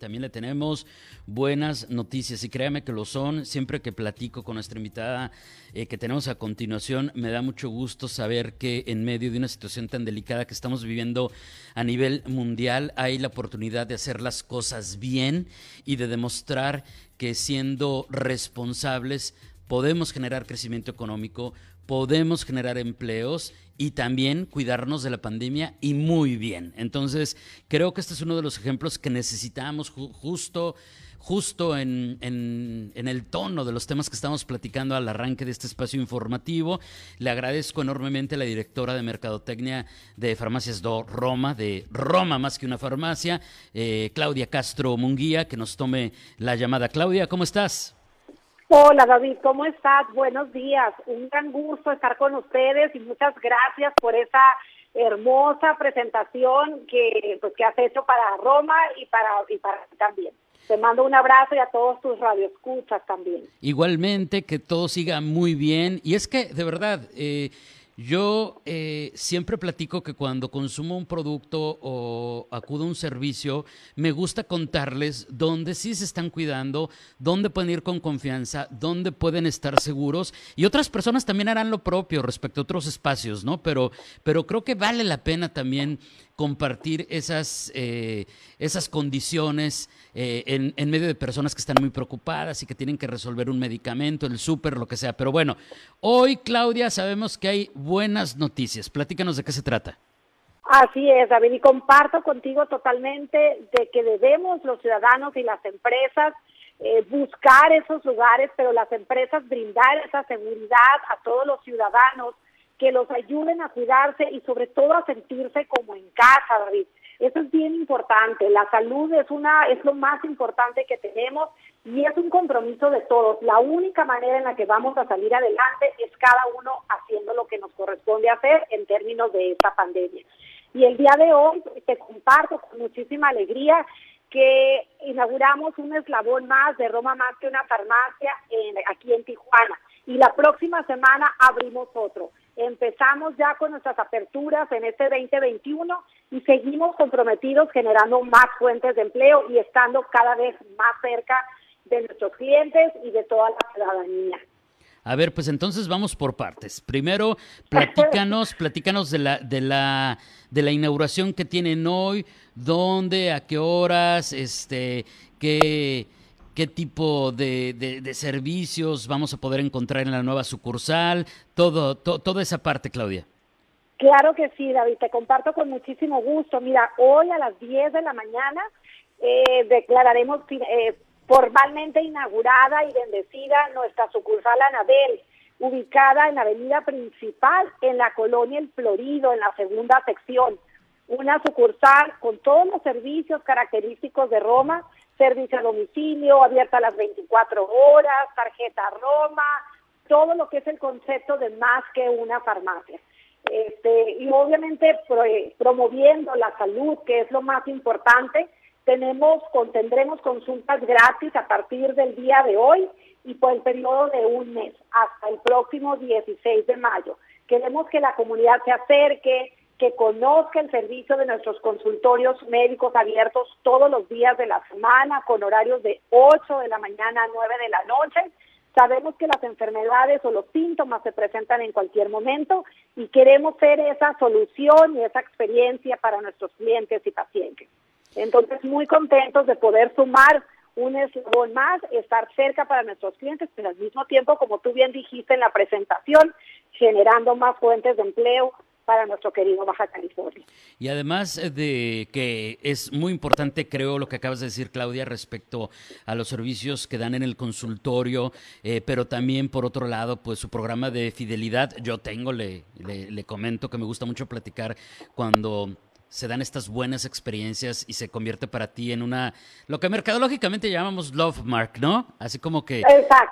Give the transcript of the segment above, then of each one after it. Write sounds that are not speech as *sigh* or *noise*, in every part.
También le tenemos buenas noticias y créame que lo son. Siempre que platico con nuestra invitada eh, que tenemos a continuación, me da mucho gusto saber que en medio de una situación tan delicada que estamos viviendo a nivel mundial hay la oportunidad de hacer las cosas bien y de demostrar que siendo responsables podemos generar crecimiento económico, podemos generar empleos y también cuidarnos de la pandemia y muy bien. Entonces, creo que este es uno de los ejemplos que necesitamos justo justo en, en, el tono de los temas que estamos platicando al arranque de este espacio informativo. Le agradezco enormemente a la directora de Mercadotecnia de Farmacias Do Roma, de Roma más que una farmacia, eh, Claudia Castro Munguía, que nos tome la llamada. Claudia, ¿cómo estás? Hola David, ¿cómo estás? Buenos días. Un gran gusto estar con ustedes y muchas gracias por esa hermosa presentación que, pues, que has hecho para Roma y para, y para también. Te mando un abrazo y a todos tus radioescuchas también. Igualmente, que todo siga muy bien. Y es que, de verdad, eh, yo eh, siempre platico que cuando consumo un producto o acudo a un servicio, me gusta contarles dónde sí se están cuidando, dónde pueden ir con confianza, dónde pueden estar seguros. Y otras personas también harán lo propio respecto a otros espacios, ¿no? Pero, pero creo que vale la pena también compartir esas, eh, esas condiciones eh, en, medio de personas que están muy preocupadas y que tienen que resolver un medicamento, el súper, lo que sea. Pero bueno, hoy, Claudia, sabemos que hay buenas noticias. Platícanos de qué se trata. Así es, David, y comparto contigo totalmente de que debemos los ciudadanos y las empresas eh, buscar esos lugares, pero las empresas brindar esa seguridad a todos los ciudadanos que los ayuden a cuidarse y sobre todo a sentirse como en casa, David. Eso es bien importante. La salud es una es lo más importante que tenemos y es un compromiso de todos. La única manera en la que vamos a salir adelante es cada uno haciendo lo que nos corresponde hacer en términos de esta pandemia. Y el día de hoy te comparto con muchísima alegría que inauguramos un eslabón más de Roma más que una farmacia aquí en Tijuana. Y la próxima semana abrimos otro. Empezamos ya con nuestras aperturas en este 2021 y seguimos comprometidos generando más fuentes de empleo y estando cada vez más cerca de nuestros clientes y de toda la ciudadanía. A ver, pues entonces vamos por partes. Primero, platícanos, *laughs* platícanos de la, de la, de la inauguración que tienen hoy, dónde, a qué horas, este, qué, qué tipo de, servicios vamos a poder encontrar en la nueva sucursal, todo, toda esa parte, Claudia. Claro que sí, David, te comparto con muchísimo gusto. Mira, hoy a las 10 de la mañana eh, declararemos eh, formalmente inaugurada y bendecida nuestra sucursal Anabel, ubicada en la avenida principal en la colonia El Florido, en la segunda sección. Una sucursal con todos los servicios característicos de Roma servicio a domicilio, abierta las 24 horas, tarjeta Roma, todo lo que es el concepto de más que una farmacia. Este, y obviamente promoviendo la salud, que es lo más importante, tenemos, tendremos consultas gratis a partir del día de hoy y por el periodo de un mes hasta el próximo 16 de mayo. Queremos que la comunidad se acerque, que conozca el servicio de nuestros consultorios médicos abiertos todos los días de la semana con horarios de 8 de la mañana a 9 de la noche. Sabemos que las enfermedades o los síntomas se presentan en cualquier momento y queremos ser esa solución y esa experiencia para nuestros clientes y pacientes. Entonces, muy contentos de poder sumar un eslabón más, estar cerca para nuestros clientes, pero al mismo tiempo, como tú bien dijiste en la presentación, generando más fuentes de empleo, para nuestro querido Baja California. Y además eh, de que es muy importante, creo, lo que acabas de decir, Claudia, respecto a los servicios que dan en el consultorio, eh, pero también, por otro lado, pues su programa de fidelidad. Yo tengo, le, le, comento que me gusta mucho platicar cuando se dan estas buenas experiencias y se convierte para ti en una, lo que mercadológicamente llamamos love mark, ¿no? Así como que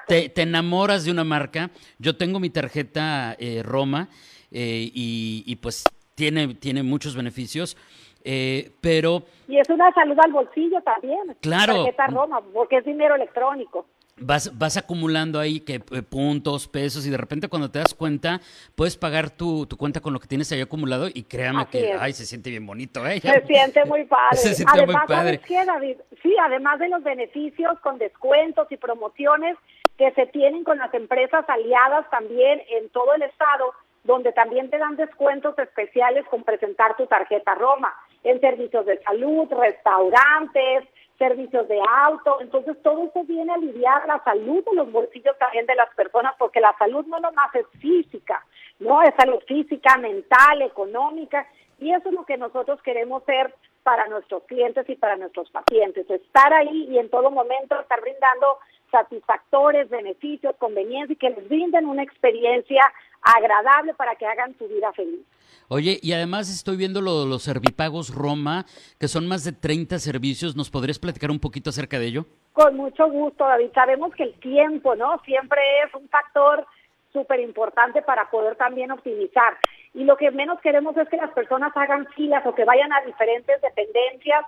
te, te, enamoras de una marca. Yo tengo mi tarjeta eh, Roma eh, y, pues tiene, tiene muchos beneficios. Eh, pero... Y es una salud al bolsillo también. Claro. Tarjeta Roma, porque es dinero electrónico vas, vas acumulando ahí que eh, puntos, pesos, y de repente cuando te das cuenta, puedes pagar tu, tu cuenta con lo que tienes ahí acumulado y créame que ay, se siente bien bonito, ¿eh? Se siente muy padre. *laughs* Se siente además, muy padre. Qué, David? Sí, además de los beneficios con descuentos y promociones que se tienen con las empresas aliadas también en todo el estado, donde también te dan descuentos especiales con presentar tu tarjeta Roma en servicios de salud, restaurantes, servicios de auto, entonces todo eso viene a aliviar la salud de los bolsillos también de las personas, porque la salud no nomás es física, no es salud física, mental, económica, y eso es lo que nosotros queremos ser para nuestros clientes y para nuestros pacientes, estar ahí y en todo momento estar brindando satisfactores, beneficios, conveniencia y que les brinden una experiencia agradable para que hagan su vida feliz. Oye, y además estoy viendo lo, los servipagos Roma, que son más de 30 servicios. ¿Nos podrías platicar un poquito acerca de ello? Con mucho gusto, David. Sabemos que el tiempo, ¿no? Siempre es un factor súper importante para poder también optimizar. Y lo que menos queremos es que las personas hagan filas o que vayan a diferentes dependencias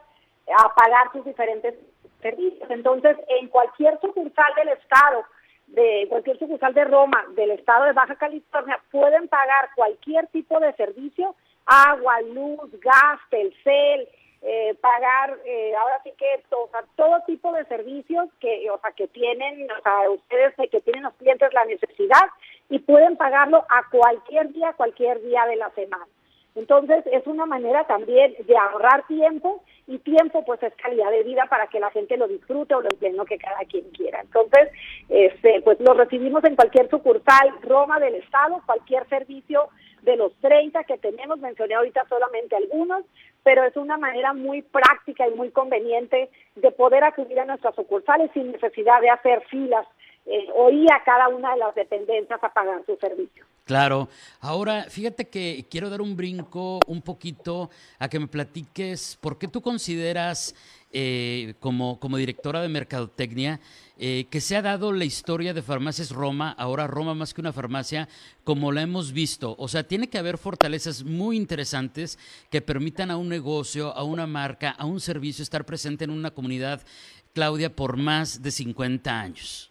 a pagar sus diferentes servicios. Entonces, en cualquier sucursal del Estado, de cualquier sucursal de Roma, del Estado de Baja California, pueden pagar cualquier tipo de servicio, agua, luz, gas, telcel, eh, pagar, eh, ahora sí que todo tipo de servicios que, o sea, que tienen, o sea, ustedes que tienen los clientes la necesidad y pueden pagarlo a cualquier día, cualquier día de la semana. Entonces, es una manera también de ahorrar tiempo y tiempo pues es calidad de vida para que la gente lo disfrute o lo entienda que cada quien quiera. Entonces, este, pues lo recibimos en cualquier sucursal Roma del Estado, cualquier servicio de los 30 que tenemos, mencioné ahorita solamente algunos, pero es una manera muy práctica y muy conveniente de poder acudir a nuestras sucursales sin necesidad de hacer filas eh, o ir a cada una de las dependencias a pagar su servicio. Claro. Ahora, fíjate que quiero dar un brinco un poquito a que me platiques por qué tú consideras eh, como, como directora de Mercadotecnia eh, que se ha dado la historia de Farmacias Roma, ahora Roma más que una farmacia, como la hemos visto. O sea, tiene que haber fortalezas muy interesantes que permitan a un negocio, a una marca, a un servicio estar presente en una comunidad, Claudia, por más de 50 años.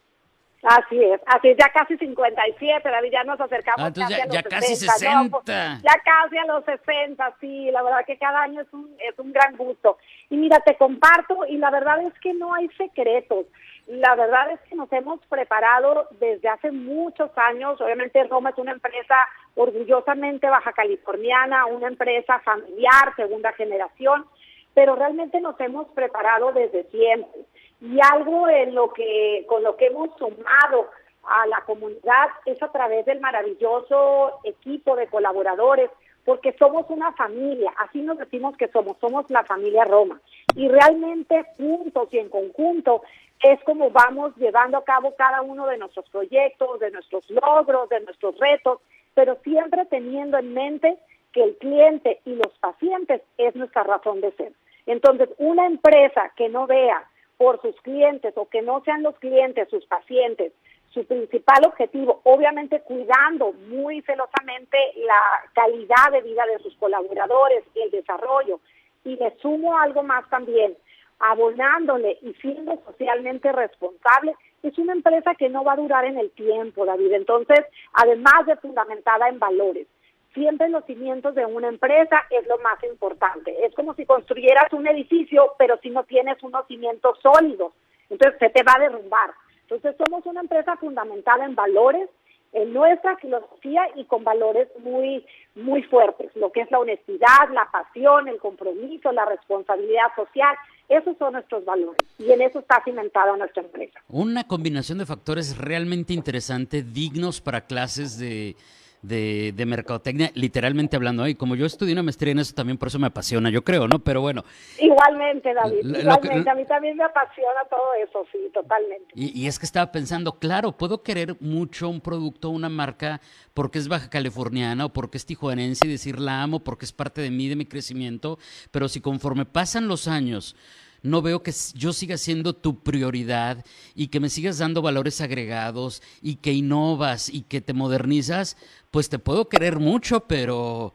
Así es, así es, ya casi 57, David, ya nos acercamos ah, casi ya, a los ya casi 60. Pues, ya casi a los 60, sí, la verdad que cada año es un, es un gran gusto. Y mira, te comparto, y la verdad es que no hay secretos. La verdad es que nos hemos preparado desde hace muchos años. Obviamente Roma es una empresa orgullosamente baja californiana, una empresa familiar, segunda generación, pero realmente nos hemos preparado desde siempre y algo en lo que con lo que hemos sumado a la comunidad es a través del maravilloso equipo de colaboradores, porque somos una familia, así nos decimos que somos, somos la familia Roma. Y realmente juntos y en conjunto es como vamos llevando a cabo cada uno de nuestros proyectos, de nuestros logros, de nuestros retos, pero siempre teniendo en mente que el cliente y los pacientes es nuestra razón de ser. Entonces, una empresa que no vea por sus clientes o que no sean los clientes, sus pacientes, su principal objetivo, obviamente cuidando muy celosamente la calidad de vida de sus colaboradores y el desarrollo. Y le sumo algo más también, abonándole y siendo socialmente responsable, es una empresa que no va a durar en el tiempo, David. Entonces, además de fundamentada en valores, siempre los cimientos de una empresa es lo más importante. Es como si construyeras un edificio, pero si no tienes unos cimientos sólidos, entonces se te va a derrumbar. Entonces somos una empresa fundamentada en valores, en nuestra filosofía y con valores muy muy fuertes, lo que es la honestidad, la pasión, el compromiso, la responsabilidad social, esos son nuestros valores y en eso está cimentada nuestra empresa. Una combinación de factores realmente interesante, dignos para clases de de, de mercadotecnia, literalmente hablando. Y como yo estudié una maestría en eso, también por eso me apasiona, yo creo, ¿no? Pero bueno. Igualmente, David, igualmente. a mí también me apasiona todo eso, sí, totalmente. Y, y, es que estaba pensando, claro, puedo querer mucho un producto, una marca, porque es baja californiana o porque es tijuanense y decir la amo porque es parte de mí, de mi crecimiento, pero si conforme pasan los años, no veo que yo siga siendo tu prioridad y que me sigas dando valores agregados y que innovas y que te modernizas, pues te puedo querer mucho, pero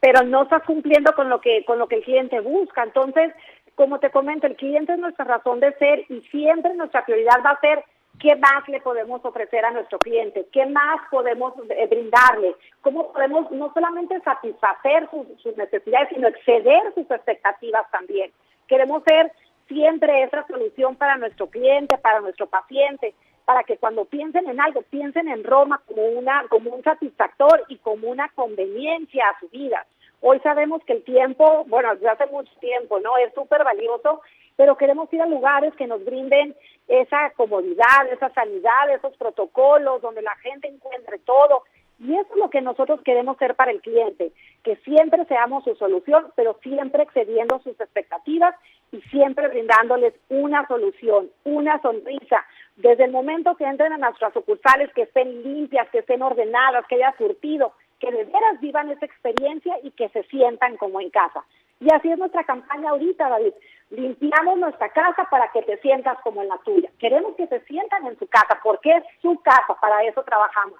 pero no estás cumpliendo con lo que con lo que el cliente busca. Entonces, como te comento, el cliente es nuestra razón de ser y siempre nuestra prioridad va a ser qué más le podemos ofrecer a nuestro cliente, qué más podemos eh, brindarle, cómo podemos no solamente satisfacer sus, necesidades, sino exceder sus expectativas también. Queremos ser siempre esa solución para nuestro cliente, para nuestro paciente, para que cuando piensen en algo, piensen en Roma como, una, como un satisfactor y como una conveniencia a su vida. Hoy sabemos que el tiempo, bueno, desde hace mucho tiempo, ¿no? Es súper valioso, pero queremos ir a lugares que nos brinden esa comodidad, esa sanidad, esos protocolos, donde la gente encuentre todo. Y eso es lo que nosotros queremos ser para el cliente, que siempre seamos su solución, pero siempre excediendo sus expectativas y siempre brindándoles una solución, una sonrisa. Desde el momento que entren a nuestras sucursales, que estén limpias, que estén ordenadas, que haya surtido, que de veras vivan esa experiencia y que se sientan como en casa. Y así es nuestra campaña ahorita, David. Limpiamos nuestra casa para que te sientas como en la tuya. Queremos que se sientan en su casa porque es su casa, para eso trabajamos.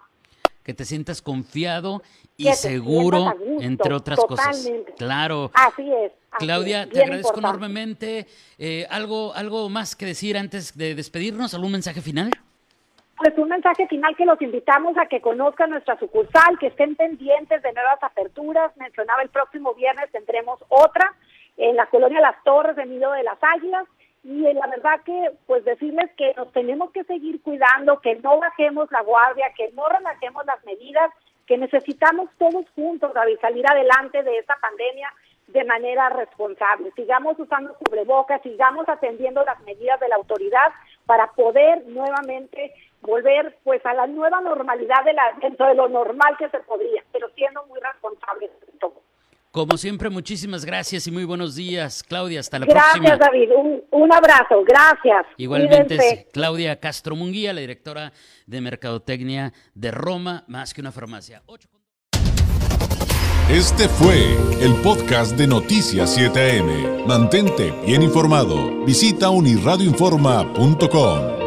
Que te sientas confiado y seguro, entre otras cosas. Claro. Así es. Claudia, te agradezco enormemente. Eh, ¿algo, ¿Algo más que decir antes de despedirnos? ¿Algún mensaje final? Pues un mensaje final que los invitamos a que conozcan nuestra sucursal, que estén pendientes de nuevas aperturas. Mencionaba el próximo viernes tendremos otra en la colonia Las Torres de Nido de las Águilas. Y la verdad que, pues decirles que nos tenemos que seguir cuidando, que no bajemos la guardia, que no relajemos las medidas, que necesitamos todos juntos, David, salir adelante de esta pandemia de manera responsable. Sigamos usando cubrebocas, sigamos atendiendo las medidas de la autoridad para poder nuevamente volver pues a la nueva normalidad de la, dentro de lo normal que se podría, pero siendo muy responsables de todo. Como siempre, muchísimas gracias y muy buenos días, Claudia. Hasta la próxima. Gracias, David. Un, abrazo. Gracias. Igualmente, Claudia Castro Munguía, la directora de Mercadotecnia de Roma, más que una farmacia. Este fue el podcast de Noticias 7am. Mantente bien informado. Visita unirradioinforma.com.